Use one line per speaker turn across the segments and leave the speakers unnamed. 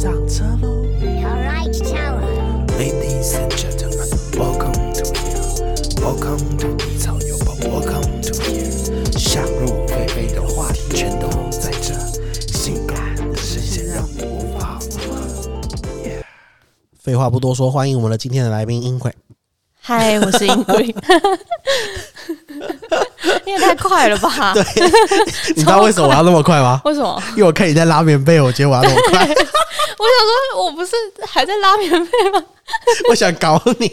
上车喽
Alright,
Tower.，Ladies and gentlemen, welcome to here, welcome to 低草油宝，welcome to here，想入非非的话题全都在这，性感的视线让你无法负荷。废话不多说，欢迎我们的今天的来宾英奎。
嗨，我是英贵。你也太快了吧？
对，你知道为什么我要那么快吗？
为什么？
因为我看你在拉棉被，我觉得我要那么快，
我想说，我不是还在拉棉被吗？
我想搞你。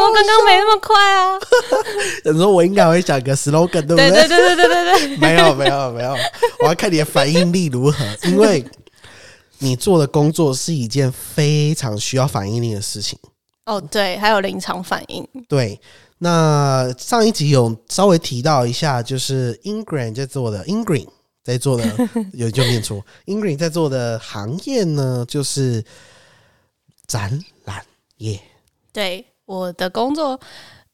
我刚刚没那么快啊！
有时候我应该会讲个 slogan，对不
对对对对对对对，
没有没有没有，我要看你的反应力如何，因为你做的工作是一件非常需要反应力的事情。
哦对，还有临场反应。
对，那上一集有稍微提到一下，就是 Ingrid 在做的 Ingrid 在做的 有就念出，Ingrid 在做的行业呢，就是展览业。
对，我的工作，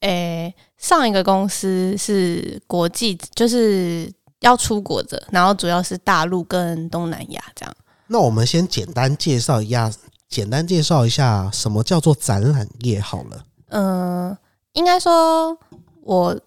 诶、上一个公司是国际，就是要出国的，然后主要是大陆跟东南亚这样。
那我们先简单介绍一下，简单介绍一下什么叫做展览业好了。
嗯，应该说，我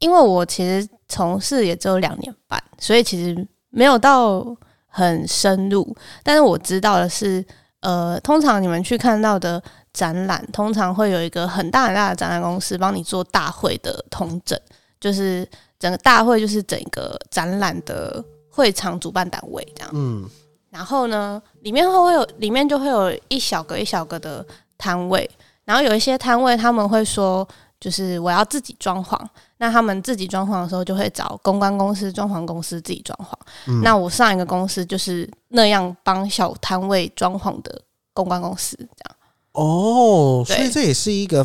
因为我其实从事也只有两年半，所以其实没有到很深入。但是我知道的是，呃，通常你们去看到的展览，通常会有一个很大很大的展览公司帮你做大会的统整，就是整个大会就是整个展览的会场主办单位这样。
嗯，
然后呢，里面会会有里面就会有一小个一小个的摊位，然后有一些摊位他们会说，就是我要自己装潢，那他们自己装潢的时候就会找公关公司、装潢公司自己装潢。
嗯
那我上一个公司就是那样帮小摊位装潢的公关公司，这样。
哦，所以
对
这也是一个，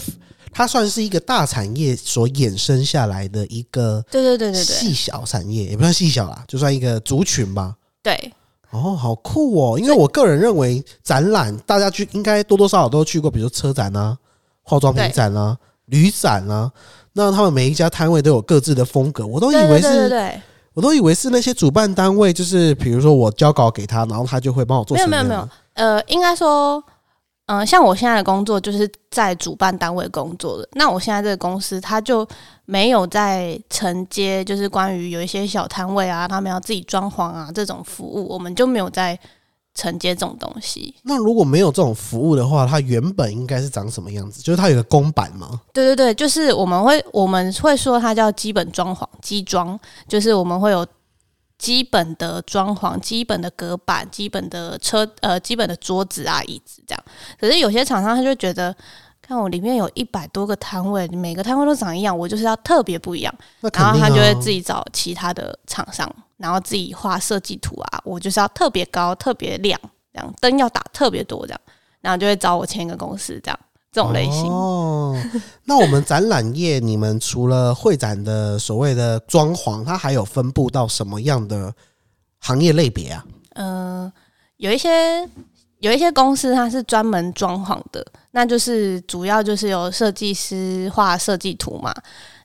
它算是一个大产业所衍生下来的一个
对对对对对
细
对
小产业，也不算细小啦，就算一个族群吧。
对，
哦，好酷哦！因为我个人认为展览，大家去应该多多少少都去过，比如说车展啊、化妆品展啊、旅展啊，那他们每一家摊位都有各自的风格，我都以为是，
对对对对，
我都以为是那些主办单位，就是比如说我交稿给他，然后他就会帮我做
没有。没有没有，呃，应该说，嗯、像我现在的工作就是在主办单位工作的。那我现在这个公司，它就没有在承接，就是关于有一些小摊位啊，他们要自己装潢啊这种服务，我们就没有在承接这种东西。
那如果没有这种服务的话，它原本应该是长什么样子？就是它有个公版吗？
对对对，就是我们会我们会说它叫基本装潢基装，就是我们会有基本的装潢、基本的隔板、基本的车呃基本的桌子啊椅子这样。可是有些厂商他就觉得，看我里面有一百多个摊位，每个摊位都长一样，我就是要特别不一样，
那、啊、
然后他就会自己找其他的厂商，然后自己画设计图啊，我就是要特别高、特别亮，这样灯要打特别多这样，然后就会找我签一个公司这样。这种类型，
哦，那我们展览业，你们除了会展的所谓的装潢，它还有分布到什么样的行业类别啊？
嗯，有一些有一些公司它是专门装潢的，那就是主要就是有设计师画设计图嘛，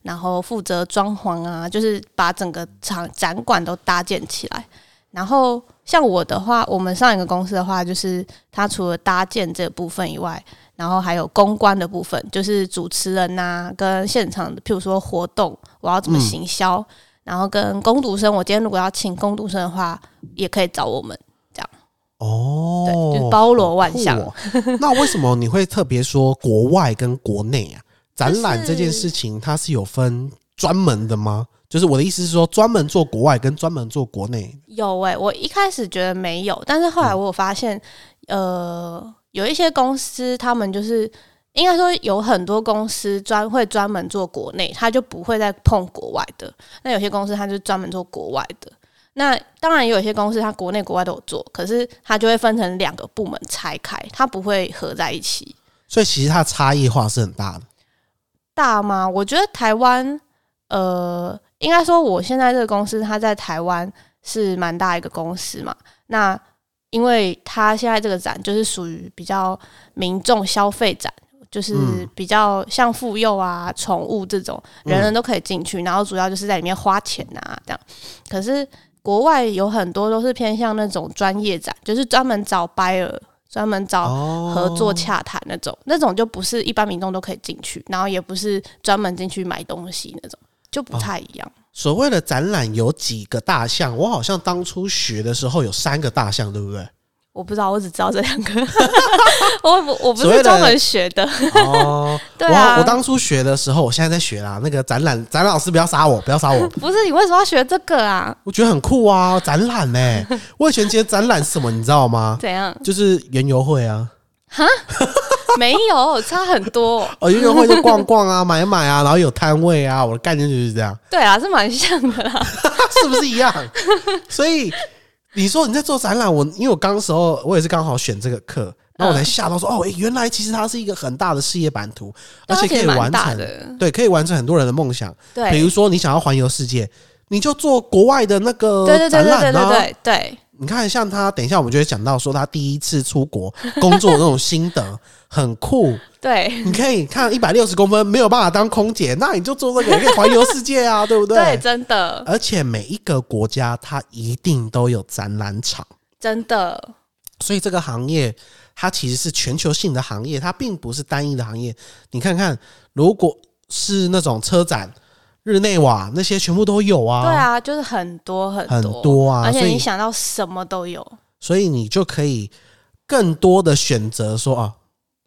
然后负责装潢啊，就是把整个场展馆都搭建起来。然后像我的话，我们上一个公司的话，就是它除了搭建这部分以外，然后还有公关的部分，就是主持人呐、跟现场的，譬如说活动，我要怎么行销，然后跟攻读生，我今天如果要请攻读生的话，也可以找我们这样，
哦，
对，就是包罗万象。
哦那为什么你会特别说国外跟国内啊？展览这件事情它是有分专门的吗？就是我的意思是说，专门做国外跟专门做国内。
有诶、我一开始觉得没有，但是后来我有发现，呃，有一些公司他们就是应该说有很多公司专会专门做国内，他就不会再碰国外的。那有些公司他就专门做国外的。那当然也有一些公司它国内国外都有做，可是它就会分成两个部门拆开，它不会合在一起。
所以其实它差异化是很大的。
大吗？我觉得台湾，呃，应该说我现在这个公司，它在台湾是蛮大一个公司嘛。那因为它现在这个展就是属于比较民众消费展，就是
嗯
比较像妇幼啊、宠物这种，人人都可以进去，然后主要就是在里面花钱啊这样。可是国外有很多都是偏向那种专业展，就是专门找 buyer。专门找
哦
合作洽谈那种，那种就不是一般民众都可以进去，然后也不是专门进去买东西那种，就不太一样。
所谓的展览有几个大项，我好像当初学的时候有三个大项，对不对？
我不知道，我只知道这两个，我我不是专门学的。
哦，
对啊
我我当初学的时候，我现在在学啦。那个展览，展览老师不要杀我，不要杀我，
不是你为什么要学这个啊？
我觉得很酷啊，展览呢、我以前觉得展览是什么，你知道吗？
怎样？
就是园游会啊，哈
没有，差很多。
哦，园游会就逛逛啊，买买啊，然后有摊位啊，我的概念就是这样，
对啊，是蛮像的啦。
是不是一样？所以你说你在做展览，我因为我刚时候我也是刚好选这个课，然后我才吓到说，哦，诶原来其实它是一个很大的事业版图，而且可以完成。对，可以完成很多人的梦想。比，如说你想要环游世界，你就做国外的那个
对对对
展
对对
览啊。
对对对，
你看，像他，等一下我们就会讲到说他第一次出国工作的那种心得，很酷。
对
你可以看一百六十公分没有办法当空姐，那你就做这个，你可以环游世界啊，对不对？
对，真的
而且每一个国家它一定都有展览场，
真的，
所以这个行业它其实是全球性的行业，它并不是单一的行业。你看看，如果是那种车展、日内瓦那些，全部都有啊。
对啊，就是很多很
很
多
多啊
而且你想到什么都有。
所以你就可以更多的选择说啊，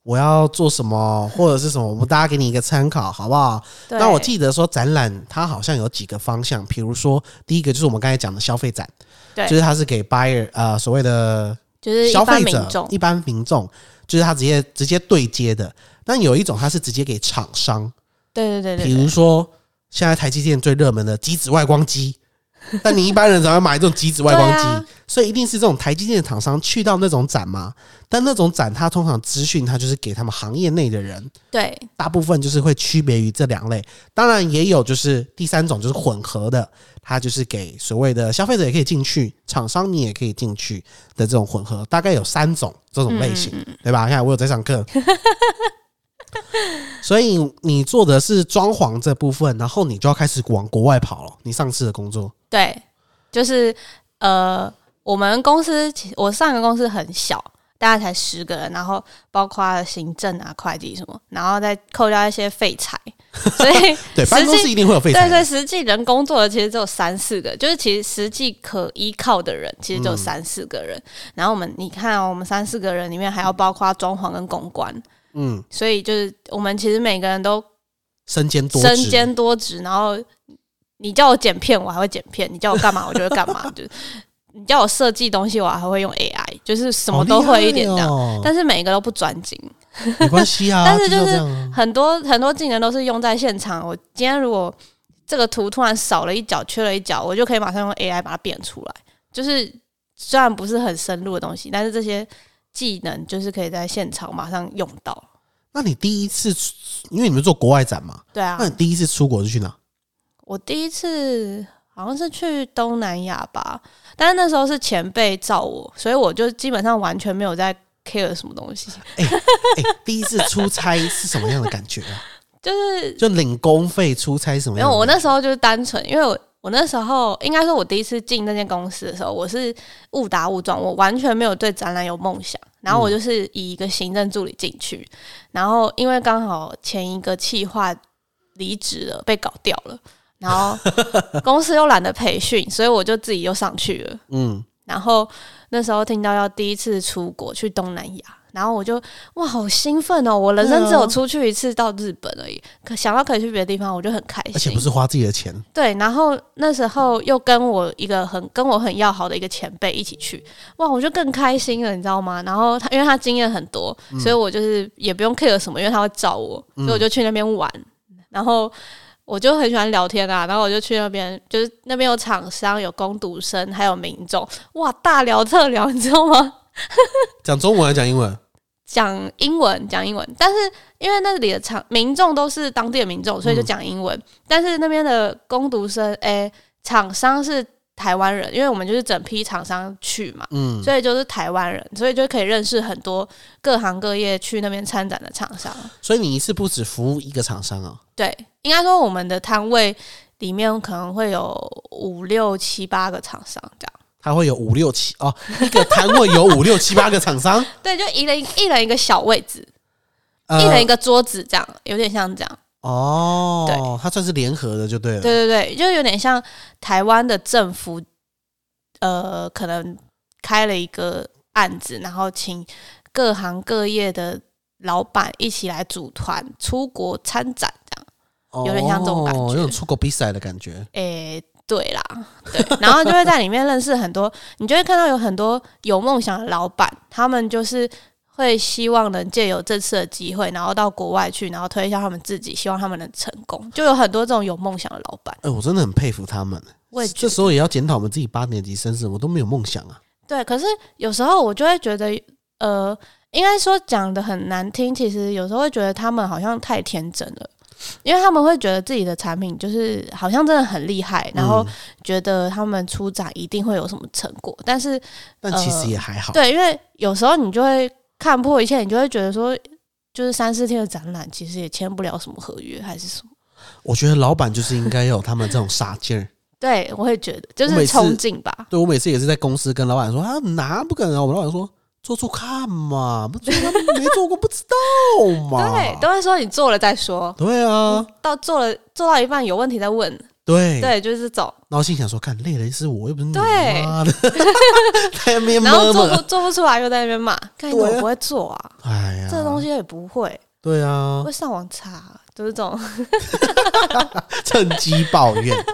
我要做什么或者是什么，我们大家给你一个参考，好不好？
对。
那我记得说展览它好像有几个方向，比如说第一个就是我们刚才讲的消费展，
对。
就是它是给 buyer 呃所谓的
就是
消费者一般民众，就是它直接直接对接的。但有一种它是直接给厂商，
对对对
比
对。对，
如说现在台积电最热门的机子外光机，但你一般人怎么会买这种极紫外光机？
啊
所以一定是这种台积电的厂商去到那种展嘛。但那种展，它通常资讯它就是给他们行业内的人，
对
大部分就是会区别于这两类。当然也有就是第三种就是混合的，它就是给所谓的消费者也可以进去，厂商你也可以进去的这种混合，大概有三种这种类型，
嗯
对吧？你看我有在上课。所以你做的是装潢这部分，然后你就要开始往国外跑了。你上次的工作，
对，就是呃，我们公司其我上个公司很小，大概才十个人，然后包括行政啊、会计什么，然后再扣掉一些废材，所以
对，办公室一定会有废材
对对，
的。
实际人工作的其实只有三四个，就是其实实际可依靠的人其实
嗯
只有三四个人。然后我们你看、哦，我们三四个人里面还要包括装潢跟公关，
嗯，
所以就是我们其实每个人都
身兼多
身
职，
兼多职，然后你叫我剪片，我还会剪片；你叫我干嘛，我就会干嘛。就是你叫我设计东西，我还会用 AI，就是什么都会一点这样。但是每个都不专精，
没关系啊，
但是就是很多很多技能都是用在现场。我今天如果这个图突然少了一角、缺了一角，我就可以马上用 AI 把它变出来。就是虽然不是很深入的东西，但是这些技能就是可以在现场马上用到。
那你第一次，因为你们做国外展嘛，
对啊
那，你第一次出国是去哪？
我第一次好像是去东南亚吧，但是那时候是前辈照我，所以我就基本上完全没有在 care 什么东西，
哎、第一次出差是什么样的感觉啊？
就是
就领工费出差什么
没有。
样？
我那时候就是单纯，因为我我那时候应该说，我第一次进那间公司的时候，我是误打误撞，我完全没有对展览有梦想，然后我就是以一个行政助理进去，然后因为刚好前一个企划离职了，被搞掉了，然后 公司又懒得培训，所以我就自己又上去了。
嗯，
然后那时候听到要第一次出国去东南亚，然后我就哇好兴奋哦！我人生只有出去一次到日本而已，可想到可以去别的地方，我就很开心
而且不。是花自己的钱，
对，然后那时候又跟我一个很跟我很要好的一个前辈一起去，哇，我就更开心了，你知道吗？然后他因为他经验很多，所以我就是也不用 care 什么，因为他会找我，所以我就去那边玩，然后。我就很喜欢聊天啊，然后我就去那边，就是那边有厂商、有工读生，还有民众，哇，大聊特聊，你知道吗？
讲中文还是讲英文？
讲英文，讲英文，但是因为那里的厂民众都是当地的民众，所以就讲英文。但是那边的工读生，哎、厂商是台湾人，因为我们就是整批厂商去嘛，
嗯，
所以就是台湾人，所以就可以认识很多各行各业去那边参展的厂商。
所以你一次不止服务一个厂商啊？
对，应该说我们的摊位里面可能会有五六七八个厂商这样。
它会有五六七哦，一个摊位有五六七八个厂商，
对，就一人一人一个小位置，
呃
一人一个桌子，这样有点像这样。
哦，
对
它算是联合的就对了。
对对对，就有点像台湾的政府，呃，可能开了一个案子，然后请各行各业的老板一起来组团出国参展，这样。
哦
有点像这种感觉
有种出国比赛的感觉。
诶、对啦，对，然后就会在里面认识很多，你就会看到有很多有梦想的老板，他们就是会希望能借由这次的机会，然后到国外去，然后推销他们自己，希望他们能成功。就有很多这种有梦想的老板，
哎、我真的很佩服他们。
我也
这时候也要检讨我们自己八年级生是我都没有梦想啊。
对。可是有时候我就会觉得，呃，应该说讲的很难听，其实有时候会觉得他们好像太天真了。因为他们会觉得自己的产品就是好像真的很厉害，然后
嗯
觉得他们出展一定会有什么成果，但是
但其实也还好。
对，因为有时候你就会看破一切，你就会觉得说，就是三四天的展览，其实也签不了什么合约还是什么。
我觉得老板就是应该有他们这种傻劲儿。
对，我会觉得就是冲劲吧。
对我每次也是在公司跟老板说啊，哪不可能啊？我们老板说做做看嘛，不做他们没做过不知道嘛。
对，都会说你做了再说，
对啊，
到做了做到一半有问题再问。
对。
对，就是这种。
然后心想说，看累的是我，又不是你
对
妈的，在那边
然后。做不做不出来，又在那边骂，看你怎
对啊
么不会做啊？
哎呀，
这个东西也不会，
对啊，
会上网查，就是这种。
趁机抱怨。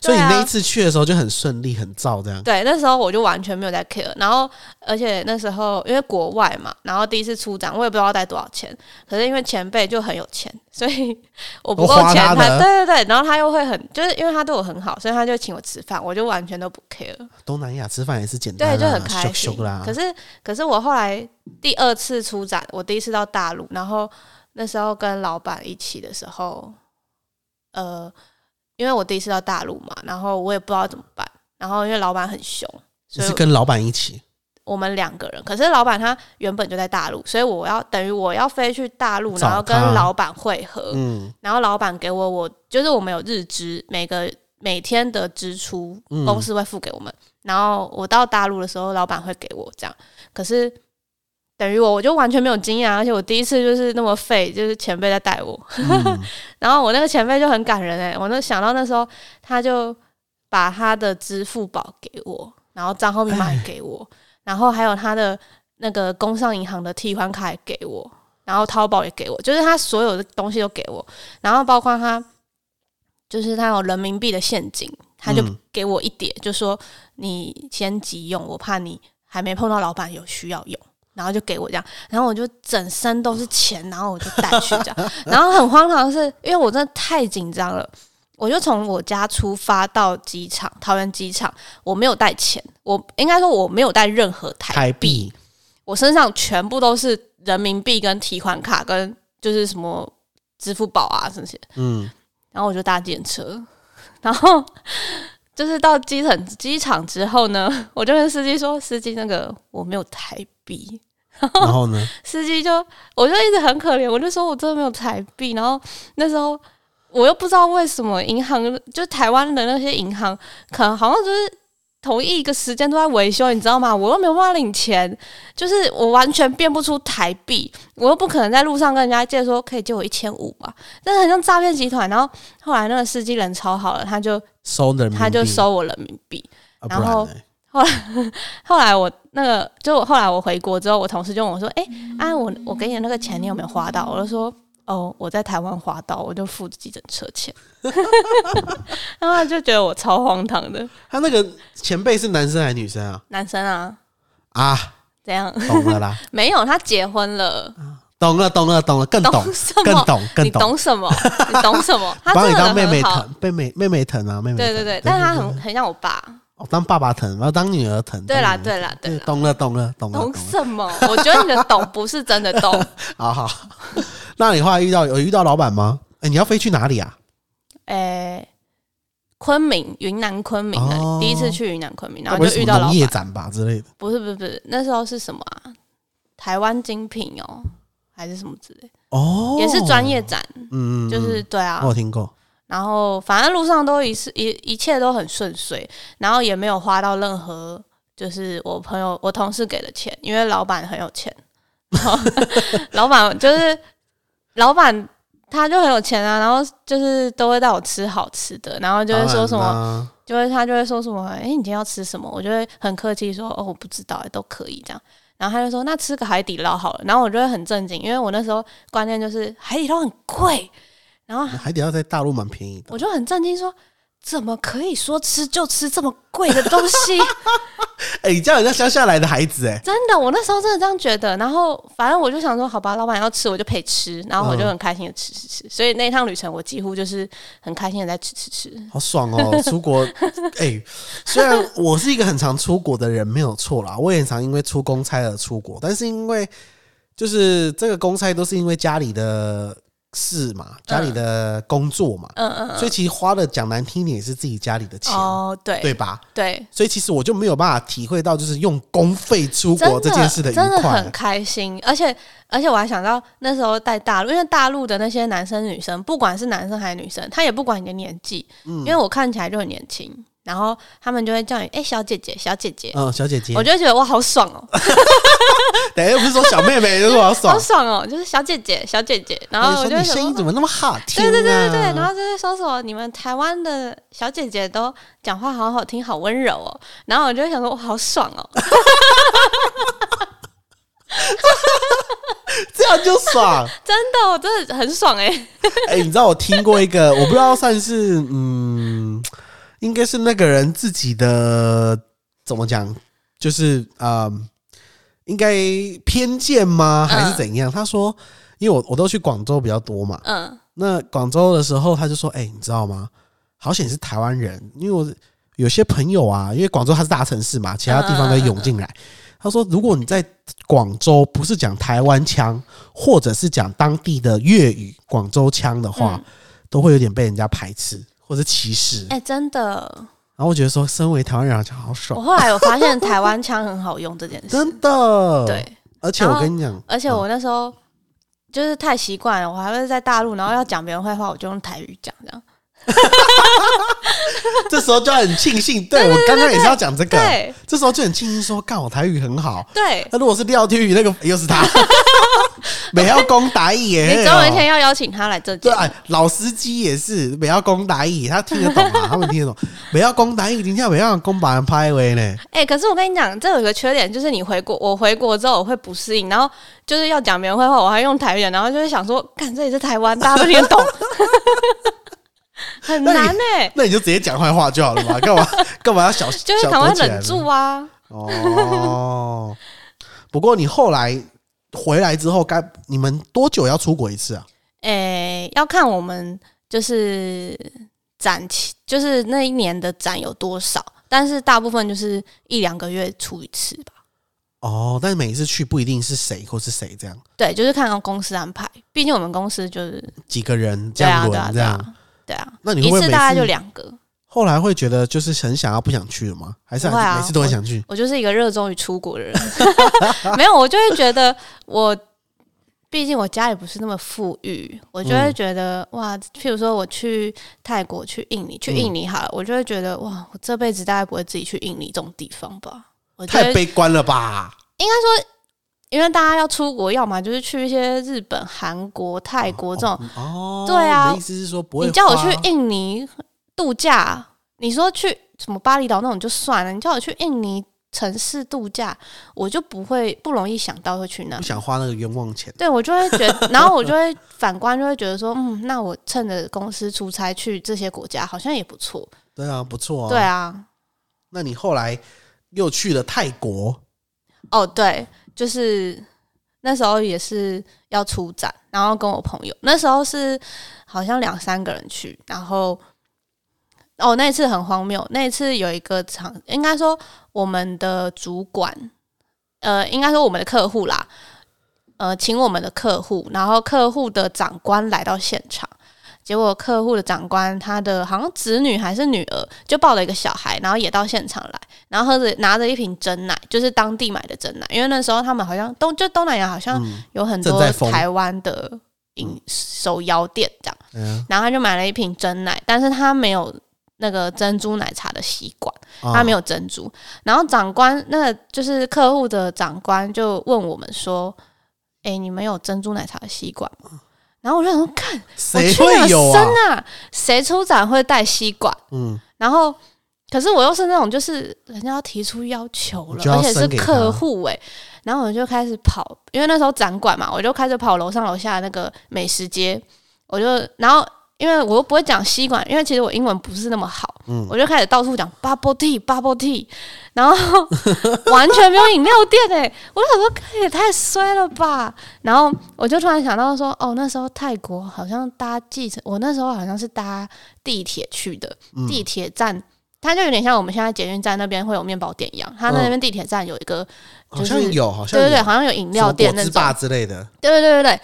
所以你那一次去的时候就很顺利，很燥这样。
对，那时候我就完全没有在 care，然后而且那时候因为国外嘛，然后第一次出展，我也不知道带多少钱，可是因为前辈就很有钱，所以我不够钱，他
他
对对对，然后他又会很，就是因为他对我很好，所以他就请我吃饭，我就完全都不 care，
东南亚吃饭也是简单、
对，
啊，
就很开心。可是可是我后来第二次出展，我第一次到大陆，然后那时候跟老板一起的时候，呃，因为我第一次到大陆嘛，然后我也不知道怎么办，然后因为老板很凶，
你
所以
是跟老板一起，
我们两个人，可是老板他原本就在大陆，所以我要等于我要飞去大陆，然后跟老板会合，
嗯，
然后老板给我我就是我们有日支，每个每天的支出
嗯
公司会付给我们，然后我到大陆的时候，老板会给我这样，可是。等于我我就完全没有经验啊，而且我第一次就是那么废，就是前辈在带我，
嗯。
然后我那个前辈就很感人哎、我那想到那时候他就把他的支付宝给我，然后账号密码也给我，然后还有他的那个工商银行的替换卡也给我，然后淘宝也给我，就是他所有的东西都给我，然后包括他就是他有人民币的现金，他就
嗯。
给我一叠，就说你先急用，我怕你还没碰到老板有需要用。然后就给我这样，然后我就整身都是钱，然后我就带去这样，然后很荒唐的是，因为我真的太紧张了，我就从我家出发到机场，桃园机场，我没有带钱，我应该说我没有带任何台
台币，
我身上全部都是人民币跟提款卡跟就是什么支付宝啊这些，
嗯，
然后我就搭电车，然后就是到机场机场之后呢，我就跟司机说，司机那个我没有台币，
然后呢，
司机就我就一直很可怜，我就说我真的没有台币，然后那时候我又不知道为什么银行就台湾的那些银行，可能好像就是同一个时间都在维修，你知道吗？我又没有办法领钱，就是我完全变不出台币，我又不可能在路上跟人家借说可以借我一千五吧，但是很像诈骗集团。然后后来那个司机人超好了，他就
收人
他就收我人民币，
啊，
然后
不然呢
后来我那个，就后来我回国之后，我同事就问我说：“哎、啊，我我给你的那个钱，你有没有花到？”我就说：“哦，我在台湾花到，我就付急诊车钱。”然后他就觉得我超荒唐的，
他那个前辈是男生还是女生啊？
男生啊，
啊，
怎样？
懂了啦，
没有，他结婚了，
懂了，懂了，懂了，更懂，
什么？
更懂，更
你
懂，
懂什么？你懂什么？他
把你当妹妹疼，妹妹妹妹疼啊，妹妹疼
对对对，但是他很很像我爸。
哦当爸爸疼，然后当女儿疼，
对啦对啦对啦
懂了，懂了，懂了，
懂什么？我觉得你的懂不是真的懂。
好 好。那你后来遇到有遇到老板吗？哎，你要飞去哪里啊？
诶、昆明，云南昆明的，
哦
第一次去云南昆明，然后就遇到老
什么农业。展吧之类的。
不是不是不是，那时候是什么啊？台湾精品哦，还是什么之类，
哦，
也是专业，展，
嗯，嗯，
就是
嗯
对啊
我。有听过。
然后反正路上都一是一一切都很顺遂，然后也没有花到任何就是我朋友我同事给的钱，因为老板很有钱，然 后老板就是老板他就很有钱啊，然后就是都会带我吃好吃的，然后就会说什么。就会他就会说什么，哎、你今天要吃什么？我就会很客气说，哦，我不知道、哎，都可以这样。然后他就说，那吃个海底捞好了。然后我就会很正经，因为我那时候观念就是海底捞很贵，然后
海底捞在大陆蛮便宜的，
我就很震惊说，怎么可以说吃就吃这么贵的东西？
哎、你叫人家乡下来的孩子、哎，
真的，我那时候真的这样觉得。然后反正我就想说，好吧，老板要吃我就陪吃，然后我就很开心的吃吃吃。所以那一趟旅程我几乎就是很开心的在吃吃吃。
好爽哦！出国，哎、虽然我是一个很常出国的人，没有错啦，我也很常因为出公差而出国，但是因为就是这个公差都是因为家里的事嘛，家里的工作嘛，
嗯嗯
所以其实花的讲难听一点也是自己家里的钱，
哦，对。
对吧？
对，
所以其实我就没有办法体会到就是用公费出国这件事的愉
真的
快
很。开心，而且而且我还想到那时候在大陆，因为大陆的那些男生女生，不管是男生还是女生，他也不管你的年纪，
嗯。
因为我看起来就很年轻，然后他们就会叫你哎、小姐姐小姐姐，
嗯，小姐姐，
我就会觉得哇好爽哦，
等下又不是说小妹妹，就是我好爽。
好。爽哦，就是小姐姐小姐姐，然后我就
声音怎么那么好听、啊？
对对对对对，然后就是说什么你们台湾的小姐姐都讲话好好听，好温柔哦，然后我就会想说，哇，好爽哦，
这样就爽。
真的，我真的很爽哎、
哎、你知道我听过一个，我不知道算是嗯，应该是那个人自己的怎么讲，就是嗯，应该偏见吗？还是怎样？他说，因为我我都去广州比较多嘛，
嗯
那广州的时候他就说，哎、你知道吗？好险是台湾人，因为我有些朋友啊，因为广州它是大城市嘛，其他地方都涌进来。他说，如果你在广州不是讲台湾腔，或者是讲当地的粤语广州腔的话，
嗯
都会有点被人家排斥或者歧视。
哎、真的，
然后我觉得说，身为台湾人好像好爽。
我
爽，
后来有发现台湾腔很好用这件事，
真的。，
对，
而且我跟你讲，
而且我那时候就是太习惯了，我还会在大陆，然后要讲别人坏话，我就用台语讲，这样。
这时候就很庆幸，对我刚刚也是要讲这个，
对。
这时候就很庆幸说，干我台语很好。
对，
那如果是廖天宇那个，又是他，美要公打义耶。
你总有一天要邀请他来这
对，
节。
哎，老司机也是美要公打义，他听得懂啊，他们听得懂。美要公打义，今天美要公把人拍位呢。
哎、可是我跟你讲，这有一个缺点，就是你回国，我回国之后我会不适应，然后就是要讲别人坏话，我还用台语，然后就会想说，干这里是台湾，大家都听得懂，很难呢、
那你就直接讲坏话就好了嘛，干嘛 干嘛要小心
就是
小
赶快忍住啊！
哦。不过你后来回来之后，该你们多久要出国一次啊？
诶、要看我们就是展期，就是那一年的展有多少，但是大部分就是一两个月出一次吧。
哦，但是每一次去不一定是谁或是谁这样，
对，就是看公司安排，毕竟我们公司就是
几个人这样
啊，对啊，对
轮这样。
啊，对啊，
那你
一次大概就两个。
后来会觉得就是很想要不想去了吗？还是
不会啊
每次都很想去？
我就是一个热衷于出国的人，没有，我就会觉得我，毕竟我家里不是那么富裕，我就
嗯
会觉得、哇，譬如说我去泰国、去印尼、去印尼好了，我就会觉得哇，我这辈子大概不会自己去印尼这种地方吧。我
太悲观了吧？
应该说，因为大家要出国，要么就是去一些日本、韩国、泰国这种。
哦，
对啊
意思是说不会？
你叫我去，印尼度假，你说去什么巴厘岛那种就算了，你叫我去印尼城市度假，我就不会不容易想到会去那
不。想花那个冤枉钱。
对我就会觉得，然后我就会反观，就会觉得说，嗯，那我趁着公司出差去这些国家，好像也不错。
对啊，不错啊。
对，啊，
那你后来又去了泰国，
哦，对，就是那时候也是要出展，然后跟我朋友，那时候是好像两三个人去，然后哦，那一次很荒谬，那一次有一个场，应该说我们的主管，呃，应该说我们的客户啦，呃，请我们的客户，然后客户的长官来到现场。结果客户的长官，他的好像子女还是女儿，就抱了一个小孩，然后也到现场来，然后喝着拿着一瓶真奶，就是当地买的真奶，因为那时候他们好像东就东南亚好像
嗯，
有很多台湾的饮手摇店这样，
嗯，
然后他就买了一瓶真奶，但是他没有那个珍珠奶茶的吸管，他没
有，
珍珠。然后长官那个就是客户的长官就问我们说：“哎、你们有珍珠奶茶的吸管吗？”然后我就想说，看我
谁会有
生
啊？
啊？谁出展会带吸管？
嗯，
然后，可是我又是那种就是人家要提出要求了，而且是客户诶、然后我就开始跑，因为那时候展馆嘛，我就开始跑楼上楼下的那个美食街，我就然后因为我又不会讲吸管，因为其实我英文不是那么好，
嗯
我就开始到处讲 bubble tea bubble tea，然后完全没有饮料店诶、我就想说这也太衰了吧，然后我就突然想到说，哦，那时候泰国好像搭计程，我那时候好像是搭地铁去的，
嗯
地铁站。它就有点像我们现在捷运站那边会有面包店一样，它那边地铁站有一个，
好
就是
像有，好像
对对对，
有
好像有饮料店那种，
之类的，
对对对对对。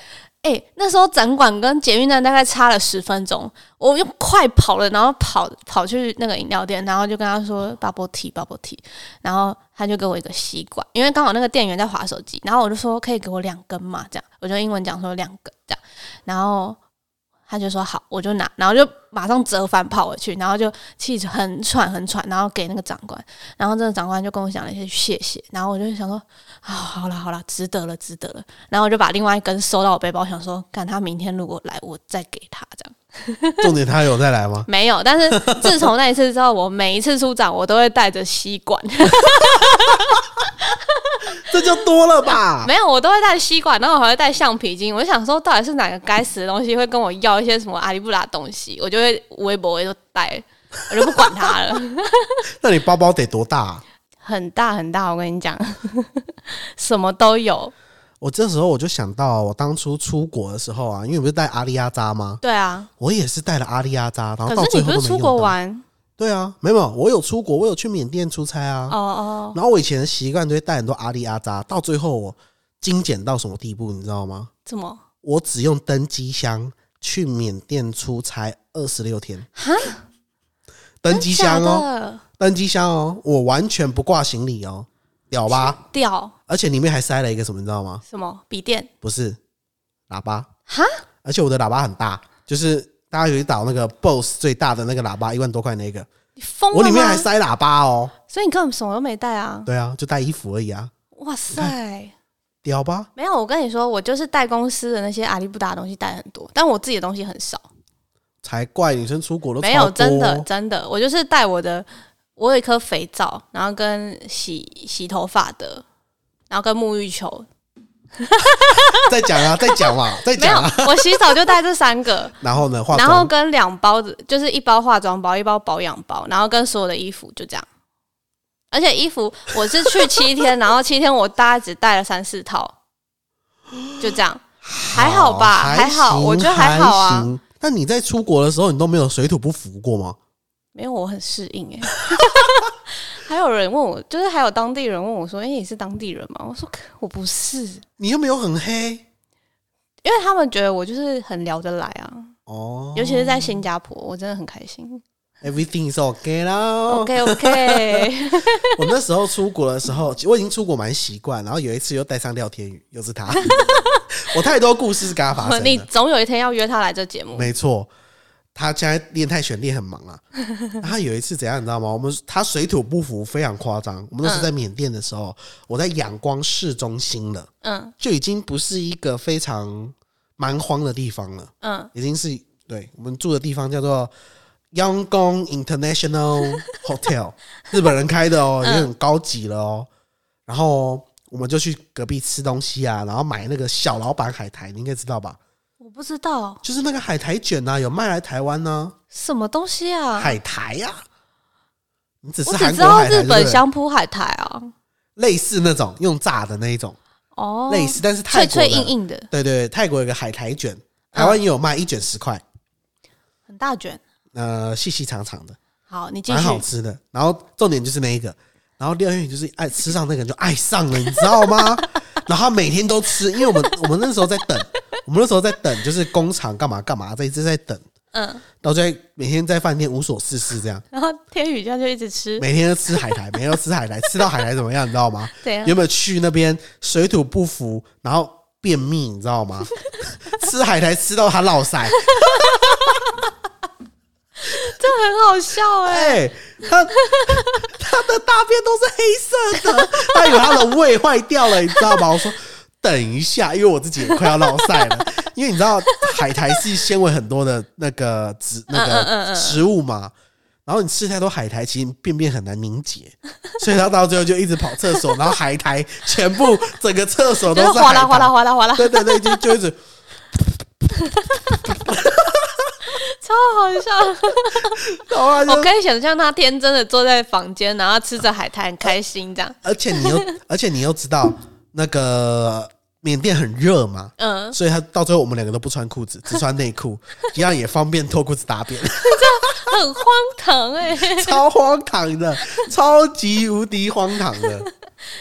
哎、那时候展馆跟捷运站大概差了十分钟，我用快跑了，然后跑跑去那个饮料店，然后就跟他说 bubble tea bubble tea，然后他就给我一个吸管，因为刚好那个店员在划手机，然后我就说可以给我两根嘛，这样我就英文讲说两根这样，然后他就说好，我就拿，然后就马上折返跑回去，然后就气很喘很喘，然后给那个长官，然后这个长官就跟我讲了一些谢谢，然后我就想说啊，好了好了，值得了值得了，然后我就把另外一根收到我背包，想说，看他明天如果来，我再给他这样。
重点他有再来吗？
没有，但是 自从那一次之后，我每一次出展我都会带着吸管，
这就多了吧？
没有，我都会带吸管，然后我还会带橡皮筋。我就想说，到底是哪个该死的东西会跟我要一些什么阿里不拉的东西，我就会微博就带，我就不管他了。
那你包包得多大啊？
很大很大，我跟你讲，什么都有。
我这时候我就想到，我当初出国的时候啊，因为我不是带阿里亚扎吗？
对啊，
我也是带了阿里亚扎，然后到最后
是你不是出
都没用到。
国玩？
对啊，没有，我有出国，我有去缅甸出差啊。
哦哦，
然后我以前的习惯都会带很多阿里阿扎，到最后我精简到什么地步，你知道吗？
怎么？
我只用登机箱去缅甸出差二十六天。哈登机箱哦，
哦，
登机箱哦，我完全不挂行李哦，屌吧？
屌
而且里面还塞了一个什么，你知道吗？
什么笔电？
不是喇叭，
哈，
而且我的喇叭很大，就是大家有一导那个 BOSS 最大的那个喇叭，一万多块那个，
你疯了
我里面还塞喇叭哦。
所以你根本什么都没带啊！
对啊，就带衣服而已啊，
哇塞，
屌吧？
没有，我跟你说，我就是带公司的那些阿里不达的东西带很多，但我自己的东西很少。
才怪，女生出国都
没有，真的真的，我就是带我的，我有一颗肥皂，然后跟洗洗头发的，然后跟沐浴球。
再讲啊，再讲嘛，再
没有
讲啊。，
我洗澡就带这三个，
然后呢，化
然后跟两包子，就是一包化妆包，一包保养包，然后跟所有的衣服就这样。而且衣服我是去七天，然后七天我大概只带了三四套，就这样，还好吧？
还
还好，
行
我觉得还好啊。
行那你在出国的时候，你都没有水土不服过吗？
没有，我很适应哎、还有人问我，就是还有当地人问我说：“哎、你是当地人吗？”我说：“我不是，
你又没有很黑因
为他们觉得我就是很聊得来啊，
哦。
尤其是在新加坡，我真的很开心。
Everything is okay 啦。
OK OK，
我那时候出国的时候，我已经出国蛮习惯，然后有一次又带上廖天宇，又是他。我太多故事是跟他发生
你
的。
总有一天要约他来这节目。
没错，他现在练泰拳练很忙啊。他有一次怎样，你知道吗？我们他水土不服，非常夸张。我们那时候在缅甸的时候，我在仰光市中心了，
嗯
就已经不是一个非常蛮荒的地方了，
嗯，
已经是对我们住的地方叫做。阳光 International Hotel，日本人开的哦，已经很高级了哦。然后我们就去隔壁吃东西啊，然后买那个小老板海苔，你应该知道吧？
我不知道
就是那个海苔卷啊，有卖来台湾呢、
什么东西啊。
海苔呀、你只是
我只
韩国
知道日
海苔对不对
本香扑海苔啊。
类似那种用炸的那一种，
哦，
类似，但是泰
脆
国的
脆硬硬的，
对对对，泰国有个海苔卷，台湾也有卖，一卷十块，
很大卷。
呃，细细长长的，
好，你继
蛮好。吃的。然后重点就是那一个，然后廖元宇就是爱吃上那个人就爱上了，你知道吗？然后他每天都吃，因为我们我们那时候在等，我们那时候在等，就是工厂干嘛干嘛，在一直在等，
嗯，
然后就在每天在饭店无所事事这样，
然后天宇这样就一直吃，
每天都吃海苔，每天都吃海苔，吃到海苔怎么样，你知道吗？
对啊
原本去那边水土不服，然后便秘，你知道吗？吃海苔吃到他落腮，
这很好笑哎、
哎、他他的大便都是黑色的，他以为他的胃坏掉了，你知道吗？我说等一下，因为我自己也快要落腮了，因为你知道海苔是纤维很多的那个植那个
嗯
食物嘛。然后你吃太多海苔，其实便便很难凝结，所以他到最后就一直跑厕所，然后海苔全部整个厕所都
就是哗啦哗啦哗啦哗啦，
对对对，就就一直
超好笑。我可以想象他天真的坐在房间，然后吃着海苔，很开心这样。
而且你又 而且你又知道那个缅甸很热嘛，
嗯，
所以他到最后我们两个都不穿裤子，只穿内裤，一样也方便脱裤子大便，
很荒唐哎、
超荒唐的，超级无敌荒唐的。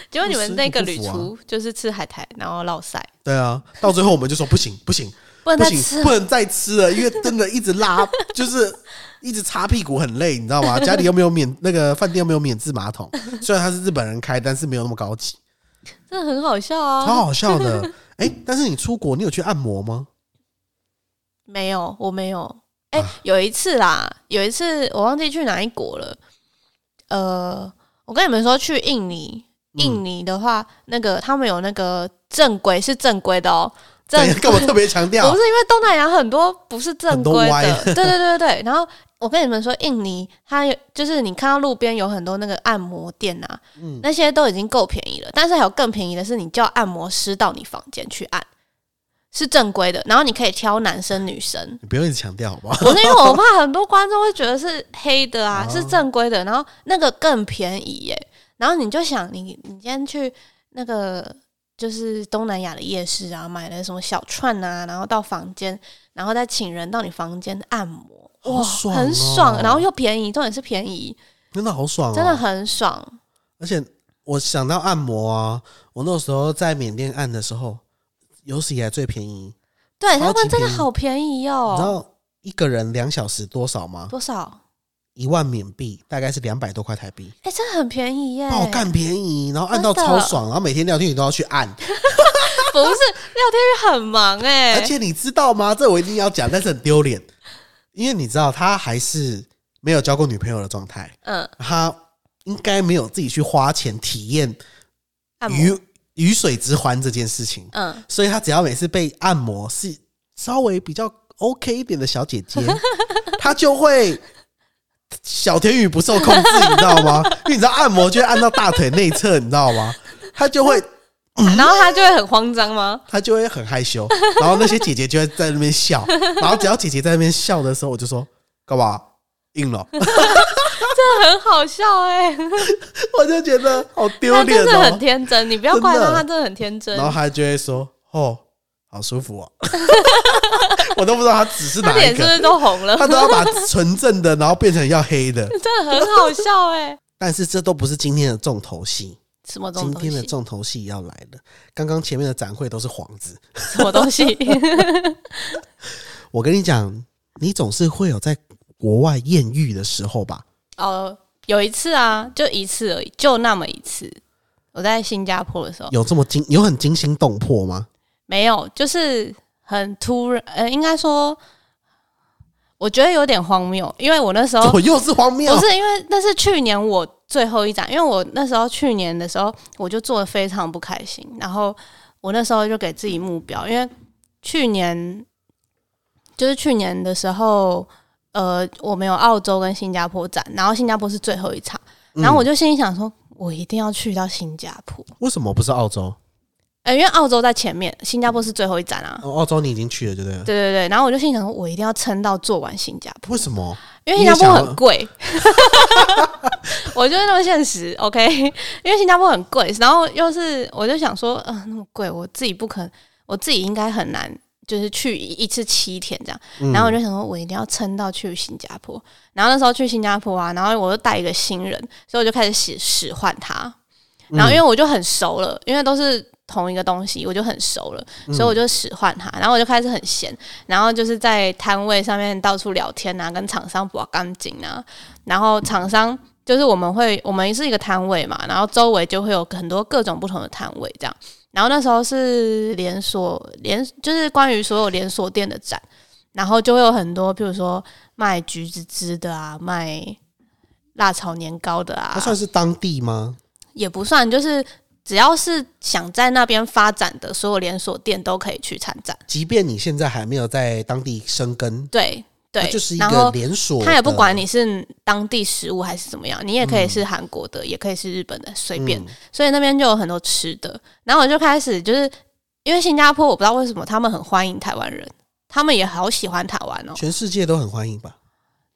结果你们那个旅途就是吃海苔，然后落晒，
对啊，到最后我们就说不行不行
不
行
再吃，
不能再吃了，因为真的一直拉，就是一直擦屁股很累，你知道吗？家里又没有免那个饭店又没有免治马桶，虽然他是日本人开，但是没有那么高级，
真的很好笑啊
超
啊！
好笑的。哎、但是你出国，你有去按摩吗？
没有，我没有。哎、
啊
有一次啦，有一次我忘记去哪一国了。呃，我跟你们说，去印尼，
嗯
印尼的话，那个他们有那个正规是正规的哦，正
对，干嘛特别强调
不？是因为东南亚很多不是正规的，对对对对对。然后我跟你们说，印尼它有就是你看到路边有很多那个按摩店啊，
嗯
那些都已经够便宜了，但是还有更便宜的是，你叫按摩师到你房间去按，是正规的，然后你可以挑男生女生。
你不用一直强调好不好？
不是因为我 怕很多观众会觉得是黑的啊，
哦
是正规的，然后那个更便宜耶。然后你就想，你你今天去那个就是东南亚的夜市啊，买了什么小串啊，然后到房间，然后再请人到你房间按摩，哇，很
哦
爽，然后又便宜，重点是便宜，
真的好爽、哦，
真的很爽。
而且我想到按摩啊，我那时候在缅甸按的时候，有史以来最便宜。
对他们真的好便宜哦
你知
哦，
道一个人两小时多少吗？
多少？
一万缅币，大概是两百多块台币，
哎、真的很便宜耶！
爆干便宜，然后按到超爽，然后每天聊天你都要去按，
不是廖天宇很忙哎，
而且你知道吗？这我一定要讲，但是很丢脸，因为你知道他还是没有交过女朋友的状态，
嗯，
他应该没有自己去花钱体验鱼鱼水之欢这件事情，
嗯，
所以他只要每次被按摩是稍微比较 OK 一点的小姐姐，他就会小田雨不受控制，你知道吗？因为你知道按摩就会按到大腿内侧，你知道吗？他就会
然后他就会很慌张吗？
他就会很害羞，然后那些姐姐就会在那边笑，然后只要姐姐在那边笑的时候，我就说干嘛硬了，
真的很好笑哎、
我就觉得好丢
他
脸
真的很
哦。
天真，你不要怪他，他真的很天真
然。后他就会说哦，好舒服哦，我都不知道他只是
他
哪一个。
脸是不是都红了？
他都要把纯正的，然后变成要黑的。
真的很好笑哎、
但是这都不是今天的重头戏，
什么东
今天的？重头戏要来了。刚刚前面的展会都是幌子，
什么东西？
我跟你讲，你总是会有在国外艳遇的时候吧？
哦，有一次啊，就一次而已，就那么一次。我在新加坡的时候，
有这么惊，有很惊心动魄吗？
没有，就是很突然，呃，应该说，我觉得有点荒谬，因为我那时候
我又是荒谬，
不是因为那是去年我最后一展，因为我那时候去年的时候我就做的非常不开心，然后我那时候就给自己目标，因为去年就是去年的时候，呃，我们有澳洲跟新加坡展，然后新加坡是最后一场，然后我
嗯
就心里想说，我一定要去到新加坡，
为什么不是澳洲？
呃，因为澳洲在前面，新加坡是最后一站啊。
哦澳洲你已经去了，对不对了？
对对对，然后我就心想说，我一定要撑到做完新加坡。
为什么？
因为新加坡很贵，我就是那么现实，OK？因为新加坡很贵，然后又是我就想说，嗯、那么贵，我自己不可能，我自己应该很难，就是去一一次七天这样。
嗯
然后我就想说，我一定要撑到去新加坡。然后那时候去新加坡啊，然后我又带一个新人，所以我就开始使使唤他。然后因为我就很熟了，因为都是同一个东西，我就很熟了，所以我就使唤他。然后我就开始很闲，然后就是在摊位上面到处聊天啊，跟厂商把干净啊。然后厂商就是我们会我们是一个摊位嘛，然后周围就会有很多各种不同的摊位这样。然后那时候是连锁连，就是关于所有连锁店的展，然后就会有很多，比如说卖橘子汁的啊，卖辣炒年糕的啊
它，算是当地吗？
也不算，就是只要是想在那边发展的所有连锁店都可以去参展。
即便你现在还没有在当地生根，
对对，
就是一个连锁的，
他也不管你是当地食物还是怎么样，你也可以是韩国的，也可以是日本的，随便。
嗯
所以那边就有很多吃的。然后我就开始就是因为新加坡，我不知道为什么他们很欢迎台湾人，他们也好喜欢台湾哦。
全世界都很欢迎吧？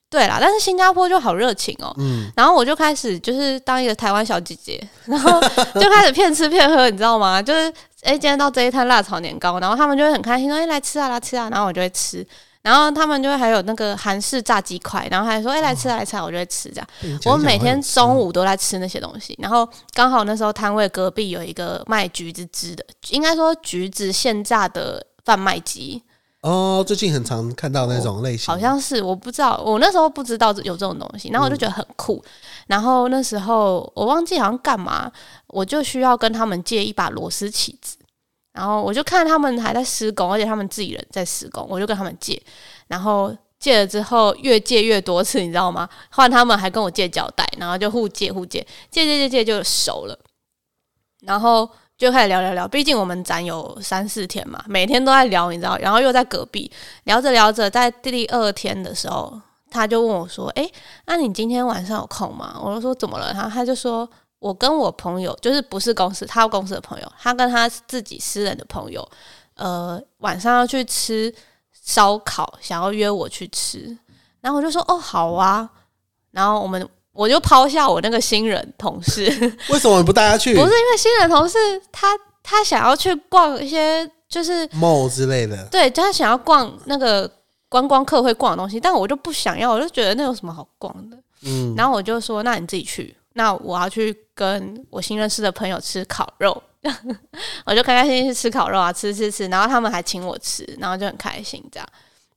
对啦，但是新加坡就好热情哦。
嗯，
然后我就开始就是当一个台湾小姐姐，然后就开始骗吃骗喝，你知道吗？就是哎，今天到这一摊辣炒年糕，然后他们就会很开心说，哎，来吃啊，来吃啊，然后我就会吃。然后他们就会还有那个韩式炸鸡块，然后还说，哎，来吃啊，来吃啊，我就会吃这样。我每天中午都在吃那些东西，然后刚好那时候摊位隔壁有一个卖橘子汁的，应该说橘子现榨的贩卖机，
哦，最近很常看到那种类型，
好像是我不知道，我那时候不知道有这种东西，然后我就觉得很酷。然后那时候我忘记好像干嘛，我就需要跟他们借一把螺丝起子，然后我就看他们还在施工，而且他们自己人在施工，我就跟他们借，然后。借了之后越借越多次，你知道吗？换他们还跟我借胶带，然后就互借互借，借借借借就熟了，然后就开始聊聊聊。毕竟我们展有三四天嘛，每天都在聊，你知道，然后又在隔壁。聊着聊着，在第二天的时候，他就问我说：“诶，那你今天晚上有空吗？”我就说：“怎么了？”然后他就说：“我跟我朋友，就是不是公司，他公司的朋友，他跟他自己私人的朋友，呃，晚上要去吃烧烤，想要约我去吃。”然后我就说：“哦，好啊。”然后我们我就抛下我那个新人同事，
为什么你不带他去？
不是因为新人同事他他想要去逛一些就是
mall 之类的，
对，他想要逛那个观光客会逛的东西，但我就不想要，我就觉得那有什么好逛的。
嗯，
然后我就说，那你自己去，那我要去跟我新认识的朋友吃烤肉，我就开开心心去吃烤肉啊，吃吃吃，然后他们还请我吃，然后就很开心这样。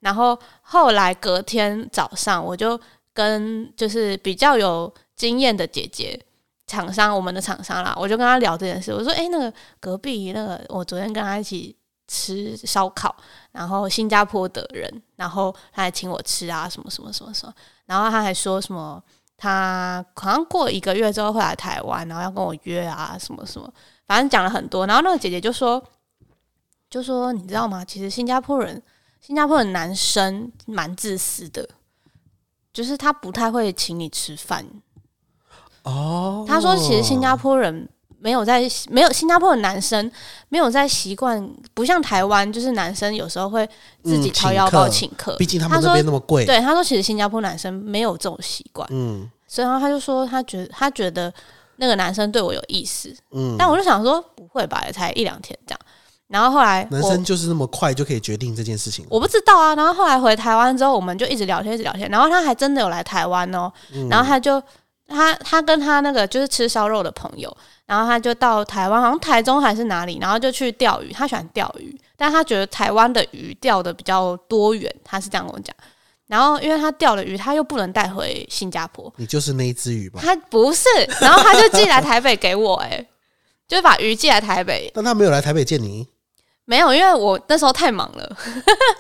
然后后来隔天早上，我就跟就是比较有经验的姐姐。厂商，我们的厂商啦，我就跟他聊这件事。我说：“诶，那个隔壁那个，我昨天跟他一起吃烧烤，然后新加坡的人，然后他还请我吃啊，什么什么什么什么。然后他还说什么，他好像过一个月之后会来台湾，然后要跟我约啊，什么什么，反正讲了很多。然后那个姐姐就说，就说你知道吗？其实新加坡人，新加坡的男生蛮自私的，就是他不太会请你吃饭。
哦，
他说，其实新加坡人没有在没有新加坡的男生没有在习惯，不像台湾，就是男生有时候会自己
嗯
掏腰包
请
请客。
毕竟他们那边那么贵，
对，他说其实新加坡男生没有这种习惯，
嗯
所以他就说他觉得他觉得那个男生对我有意思，
嗯，
但我就想说不会吧，才一两天这样。然后后来
男生就是那么快就可以决定这件事情，
我不知道啊，然后后来回台湾之后，我们就一直聊天，一直聊天。然后他还真的有来台湾哦，
嗯
然后他就他他跟他那个就是吃烧肉的朋友，然后他就到台湾，好像台中还是哪里，然后就去钓鱼。他喜欢钓鱼，但他觉得台湾的鱼钓的比较多元，他是这样跟我讲。然后因为他钓了鱼，他又不能带回新加坡，
你就是那一只鱼吧？
他不是，然后他就寄来台北给我、欸，就是把鱼寄来台北。
但他没有来台北见你
没有，因为我那时候太忙了。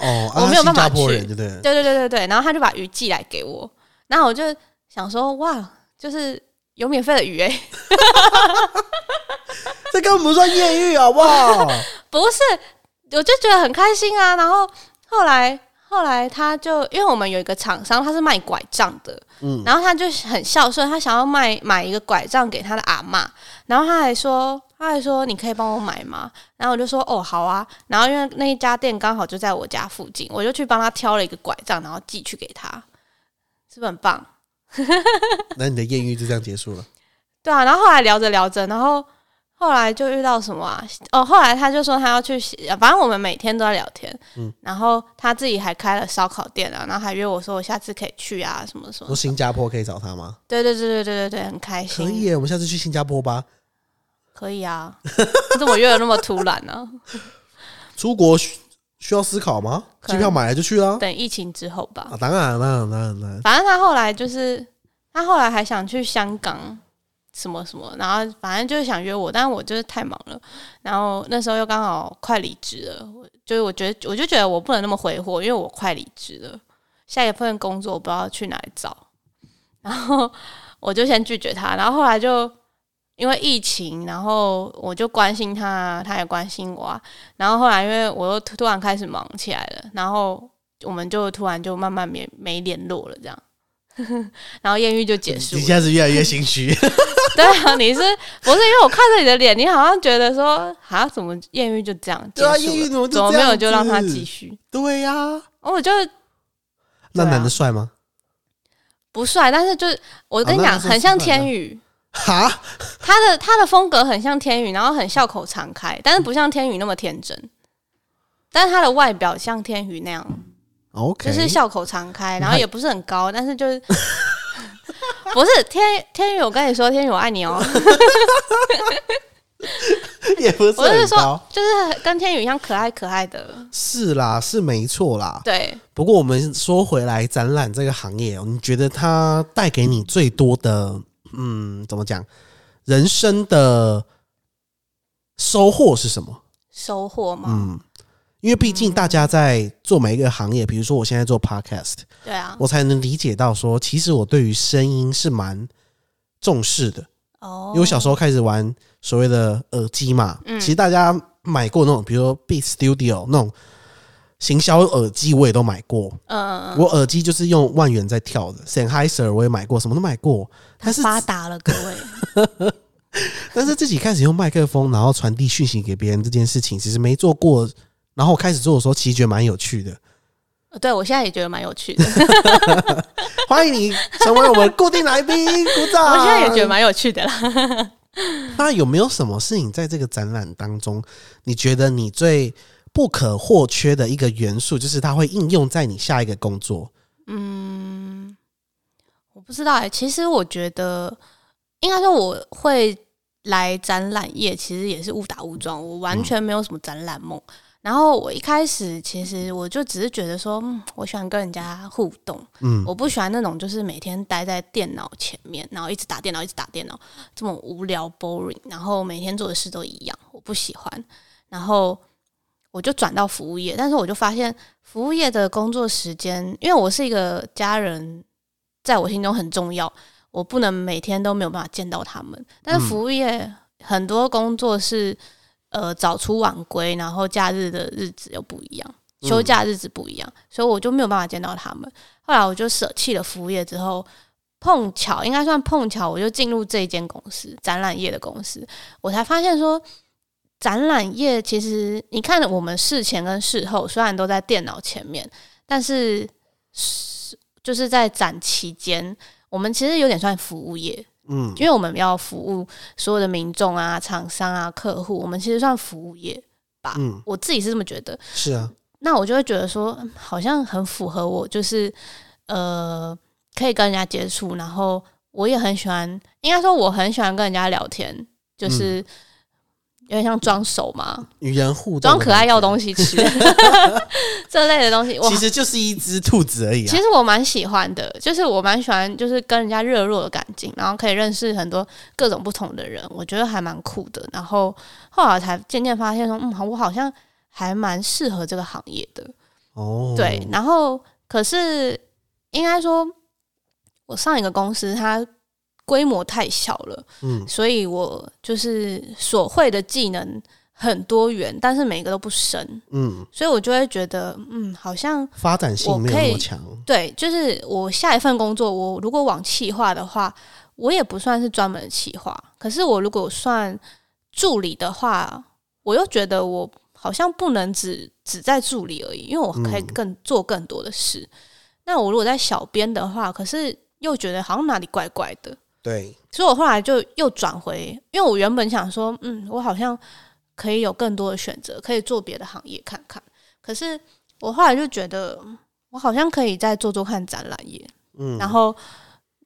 哦，啊
我没有办法
他新加坡
去
人，对不对？
对对对对对，然后他就把鱼寄来给我，然后我就想说，哇，就是有免费的鱼哎、
这根本不算艳遇，好不好？
不是，我就觉得很开心啊。然后后来后来他就因为我们有一个厂商，他是卖拐杖的，
嗯
然后他就很孝顺，他想要卖买一个拐杖给他的阿嬷，然后他还说。他还说：“你可以帮我买吗？”然后我就说：“哦，好啊。”然后因为那一家店刚好就在我家附近，我就去帮他挑了一个拐杖，然后寄去给他，是不是很棒？
那你的艳遇就这样结束了。
对啊，然后后来聊着聊着，然后后来就遇到什么啊？哦，后来他就说他要去，反正我们每天都在聊天。
嗯
然后他自己还开了烧烤店啊，然后还约我说我下次可以去啊，什么什么
说。新加坡可以找他吗？
对对对对对对对，很开心。
可以耶，我们下次去新加坡吧。
可以啊，你怎么约的那么突然呢、
出国需需要思考吗？
可能
机票买了就去啦。
等疫情之后吧。
啊，当然，当然，当然。
反正他后来就是他后来还想去香港什么什么，然后反正就是想约我，但是我就是太忙了，然后那时候又刚好快离职了，我就是我觉得我就觉得我不能那么挥霍，因为我快离职了，下一份工作我不知道去哪里找，然后我就先拒绝他，然后后来就因为疫情，然后我就关心他，他也关心我、啊，然后后来因为我又突突然开始忙起来了，然后我们就突然就慢慢没没联络了，这样，然后艳遇就结束了。
你现在是越来越心虚。
对啊，你是不是因为我看着你的脸，你好像觉得说，啊，怎么艳遇就这样结
对啊艳遇怎么
怎么没有就让他继续？
对呀、
我就
那男的帅吗？
不帅，但是就是我跟你讲，很像天宇，
哈，
他的他的风格很像天宇，然后很笑口常开，但是不像天宇那么天真。但是他的外表像天宇那样
，OK，
就是笑口常开，然后也不是很高，但是就是 不是天天宇，我跟你说，天宇我爱你哦，
也不是
我是说
很高，
就是跟天宇一样可爱可爱的，
是啦，是没错啦。
对。
不过我们说回来，展览这个行业哦，你觉得它带给你最多的，嗯，怎么讲，人生的收获是什么？
收获吗？
嗯，因为毕竟大家在做每一个行业，比如说我现在做 podcast，
对啊，
我才能理解到说，其实我对于声音是蛮重视的。
哦
因为我小时候开始玩所谓的耳机嘛，
嗯
其实大家买过那种，比如说 Beat Studio 那种行销耳机，我也都买过。
嗯，
我耳机就是用万元在跳的，Sennheiser 我也买过，什么都买过。但是
发达了，各位。
但是自己开始用麦克风，然后传递讯息给别人这件事情，其实没做过。然后我开始做的时候，其实觉得蛮有趣的。
对我现在也觉得蛮有趣的，
欢迎你成为我们固定来宾，鼓掌！
我现在也觉得蛮有趣的啦。
那有没有什么是你在这个展览当中，你觉得你最不可或缺的一个元素，就是它会应用在你下一个工作？
嗯，我不知道哎、其实我觉得应该说我会来展览业，其实也是误打误撞，我完全没有什么展览梦。然后我一开始其实我就只是觉得说，嗯，我喜欢跟人家互动，
嗯，
我不喜欢那种就是每天待在电脑前面，然后一直打电脑，一直打电脑，这么无聊 boring，然后每天做的事都一样，我不喜欢。然后我就转到服务业，但是我就发现服务业的工作时间，因为我是一个家人，在我心中很重要，我不能每天都没有办法见到他们。但是服务业很多工作是呃早出晚归，然后假日的日子又不一样，休假日子不一样，所以我就没有办法见到他们。后来我就舍弃了服务业之后，碰巧应该算碰巧，我就进入这一间公司，展览业的公司，我才发现说，展览业其实你看我们事前跟事后虽然都在电脑前面，但是是就是在展期间，我们其实有点算服务业，
嗯。
因为我们要服务所有的民众啊、厂商啊、客户，我们其实算服务业吧。
嗯，
我自己是这么觉得。
是啊，
那我就会觉得说，嗯好像很符合我，就是呃，可以跟人家接触，然后我也很喜欢，应该说我很喜欢跟人家聊天，就是有点像装熟嘛，
与人互动，
装可爱要东西吃 这类的东西，我
其实就是一只兔子而已啊
其。实我蛮喜欢的，就是我蛮喜欢，就是跟人家热络的感情，然后可以认识很多各种不同的人，我觉得还蛮酷的。然后后来才渐渐发现说，嗯，我好像还蛮适合这个行业的。
哦，
对，然后可是应该说，我上一个公司它规模太小了，
嗯
所以我就是所会的技能很多元，但是每个都不深，
嗯，
所以我就会觉得，嗯，好像
发展性没有
我可以
那么强。
对，就是我下一份工作，我如果往企划的话，我也不算是专门的企划。可是我如果算助理的话，我又觉得我好像不能只只在助理而已，因为我可以
嗯
更、做更多的事。那我如果在小编的话，可是又觉得好像哪里怪怪的，
对，
所以我后来就又转回，因为我原本想说，嗯，我好像可以有更多的选择，可以做别的行业看看。可是我后来就觉得，我好像可以再做做看展览业，
嗯，
然后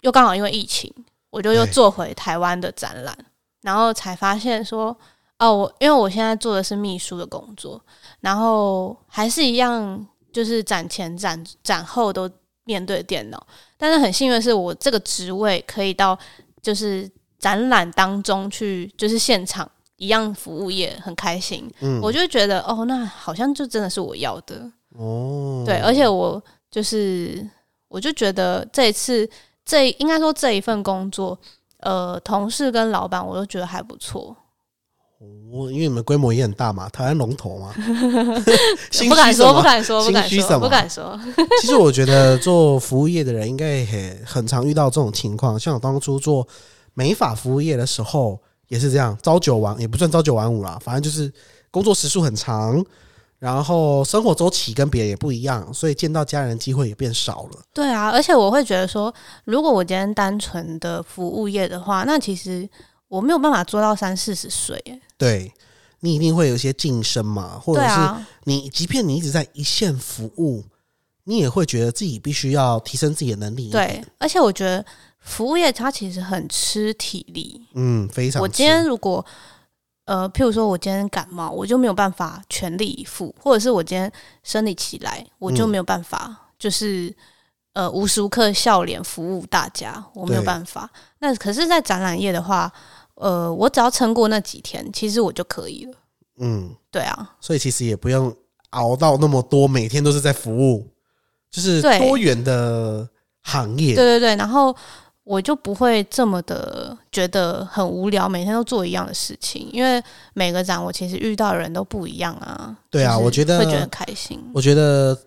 又刚好因为疫情，我就又做回台湾的展览，然后才发现说，哦，我因为我现在做的是秘书的工作，然后还是一样，就是展前展展后都面对电脑。但是很幸运的是，我这个职位可以到就是展览当中去，就是现场一样服务业，很开心。
嗯
我就觉得哦，那好像就真的是我要的。
哦，
对，而且我就是，我就觉得这一次这应该说这一份工作，呃，同事跟老板我都觉得还不错。
我因为你们规模也很大嘛，台湾龙头嘛，心
不敢说，不敢说，不敢说，不敢说。
其实我觉得做服务业的人应该也很常遇到这种情况，像我当初做美发服务业的时候也是这样，朝九晚也不算朝九晚五啦，反正就是工作时数很长，然后生活周期跟别人也不一样，所以见到家人的机会也变少了。
对啊，而且我会觉得说，如果我今天单纯的服务业的话，那其实我没有办法做到三四十岁。欸
对你一定会有一些晋升嘛，或者是
啊，
你即便你一直在一线服务，你也会觉得自己必须要提升自己的能力。
对，，而且我觉得服务业它其实很吃体力。
嗯，非常。
我今天如果呃，譬如说我今天感冒，我就没有办法全力以赴，或者是我今天生理起来，我就
嗯
没有办法，就是呃无时无刻笑脸服务大家，我没有
对
办法。那可是，在展览业的话，呃，我只要撑过那几天，其实我就可以了。
嗯，
对啊，
所以其实也不用熬到那么多，每天都是在服务，就是多元的行业。
对对对，然后我就不会这么的觉得很无聊，每天都做一样的事情，因为每个展我其实遇到的人都不一样啊。
对啊我觉得
会觉得很开心。
我觉得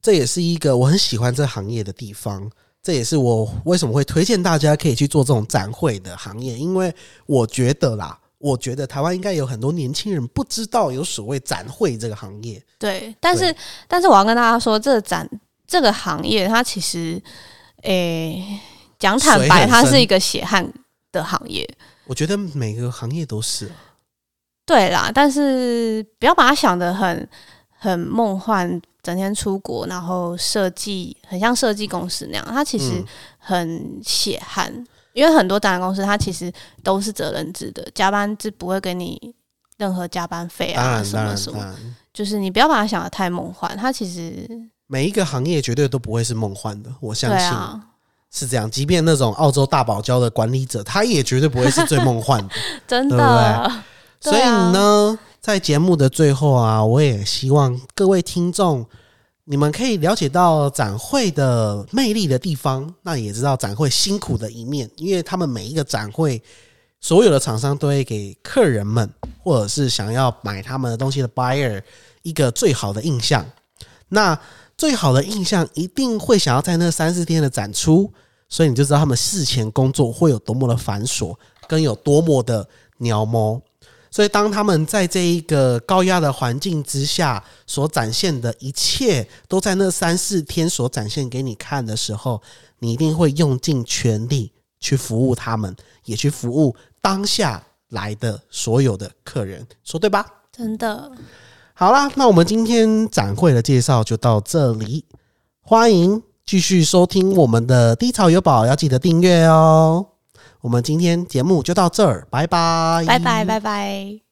这也是一个我很喜欢这行业的地方。这也是我为什么会推荐大家可以去做这种展会的行业，因为我觉得啦，我觉得台湾应该有很多年轻人不知道有所谓展会这个行业。
对，但是但是我要跟大家说，这个展这个行业它其实，诶、讲坦白，它是一个血汗的行业。
我觉得每个行业都是啊，
对啦，但是不要把它想的很很梦幻，整天出国，然后设计很像设计公司那样，他其实
嗯
很血汗。因为很多展览公司，它其实都是责任制的，加班制不会给你任何加班费啊，什么什么，就是你不要把它想的太梦幻，它其实
每一个行业绝对都不会是梦幻的，我相信。是这样，即便那种澳洲大堡礁的管理者，他也绝对不会是最梦幻的。
真
对
的，
所以呢，在节目的最后啊，我也希望各位听众，你们可以了解到展会的魅力的地方，那也知道展会辛苦的一面，因为他们每一个展会，所有的厂商都会给客人们，或者是想要买他们的东西的 buyer 一个最好的印象。那最好的印象一定会想要在那三四天的展出，所以你就知道他们事前工作会有多么的繁琐，跟有多么的鸟毛。所以，当他们在这一个高压的环境之下所展现的一切，都在那三四天所展现给你看的时候，你一定会用尽全力去服务他们，也去服务当下来的所有的客人，说对吧？
真的，
好啦，那我们今天展会的介绍就到这里，欢迎继续收听我们的低潮有宝，要记得订阅哦。我们今天节目就到这儿，拜拜，
拜拜拜拜。